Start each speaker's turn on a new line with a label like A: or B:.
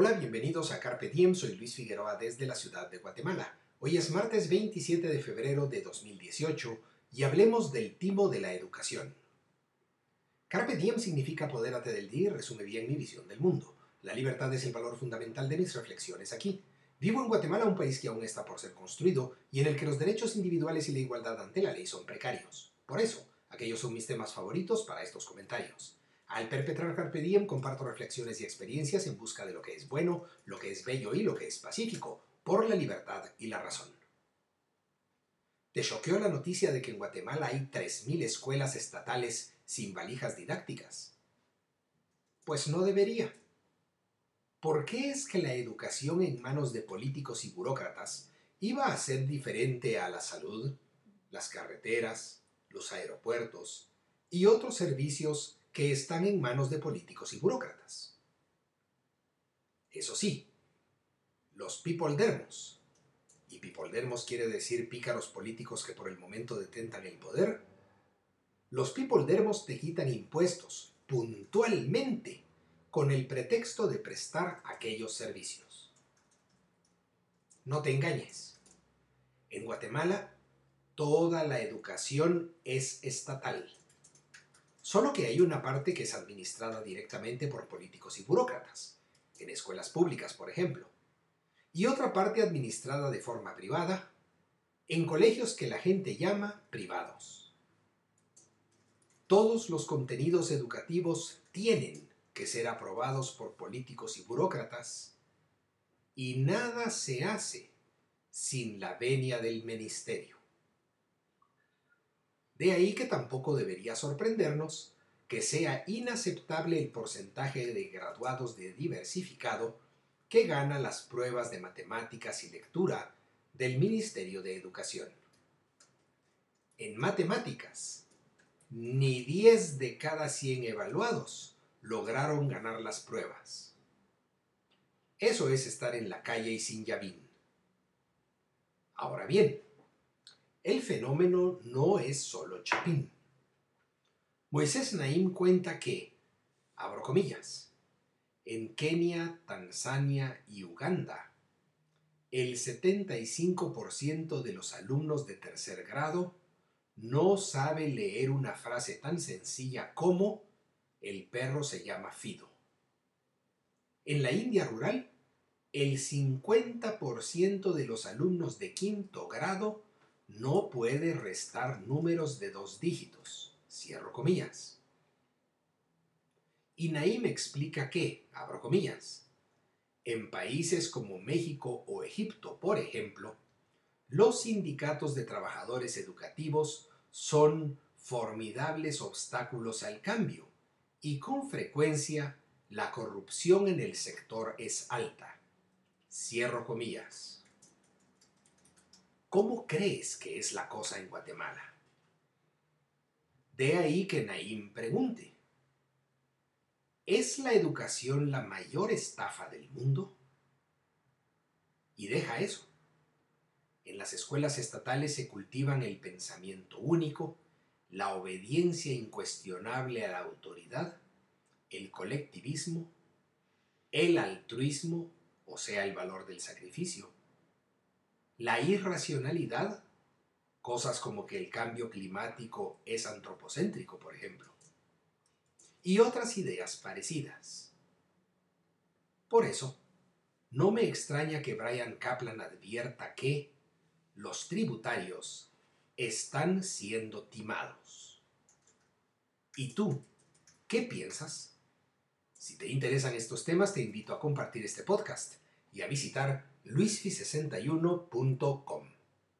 A: Hola, bienvenidos a Carpe Diem, soy Luis Figueroa desde la ciudad de Guatemala. Hoy es martes 27 de febrero de 2018 y hablemos del timo de la educación. Carpe Diem significa podérate del día y resume bien mi visión del mundo. La libertad es el valor fundamental de mis reflexiones aquí. Vivo en Guatemala, un país que aún está por ser construido y en el que los derechos individuales y la igualdad ante la ley son precarios. Por eso, aquellos son mis temas favoritos para estos comentarios. Al perpetrar Carpe Diem comparto reflexiones y experiencias en busca de lo que es bueno, lo que es bello y lo que es pacífico, por la libertad y la razón. ¿Te choqueó la noticia de que en Guatemala hay 3.000 escuelas estatales sin valijas didácticas? Pues no debería. ¿Por qué es que la educación en manos de políticos y burócratas iba a ser diferente a la salud, las carreteras, los aeropuertos y otros servicios que están en manos de políticos y burócratas. Eso sí, los pipoldermos, y pipoldermos quiere decir pícaros políticos que por el momento detentan el poder, los pipoldermos te quitan impuestos puntualmente con el pretexto de prestar aquellos servicios. No te engañes. En Guatemala, toda la educación es estatal solo que hay una parte que es administrada directamente por políticos y burócratas, en escuelas públicas, por ejemplo, y otra parte administrada de forma privada, en colegios que la gente llama privados. Todos los contenidos educativos tienen que ser aprobados por políticos y burócratas, y nada se hace sin la venia del ministerio. De ahí que tampoco debería sorprendernos que sea inaceptable el porcentaje de graduados de diversificado que gana las pruebas de matemáticas y lectura del Ministerio de Educación. En matemáticas, ni 10 de cada 100 evaluados lograron ganar las pruebas. Eso es estar en la calle y sin llavín. Ahora bien, el fenómeno no es solo Chapín. Moisés Naim cuenta que, abro comillas, en Kenia, Tanzania y Uganda, el 75% de los alumnos de tercer grado no sabe leer una frase tan sencilla como el perro se llama Fido. En la India rural, el 50% de los alumnos de quinto grado no puede restar números de dos dígitos. Cierro comillas. Y Naim explica que, abro comillas, en países como México o Egipto, por ejemplo, los sindicatos de trabajadores educativos son formidables obstáculos al cambio y con frecuencia la corrupción en el sector es alta. Cierro comillas. ¿Cómo crees que es la cosa en Guatemala? De ahí que Naim pregunte, ¿es la educación la mayor estafa del mundo? Y deja eso. En las escuelas estatales se cultivan el pensamiento único, la obediencia incuestionable a la autoridad, el colectivismo, el altruismo, o sea, el valor del sacrificio, la irracionalidad, cosas como que el cambio climático es antropocéntrico, por ejemplo, y otras ideas parecidas. Por eso, no me extraña que Brian Kaplan advierta que los tributarios están siendo timados. ¿Y tú, qué piensas? Si te interesan estos temas, te invito a compartir este podcast y a visitar luisfi61.com.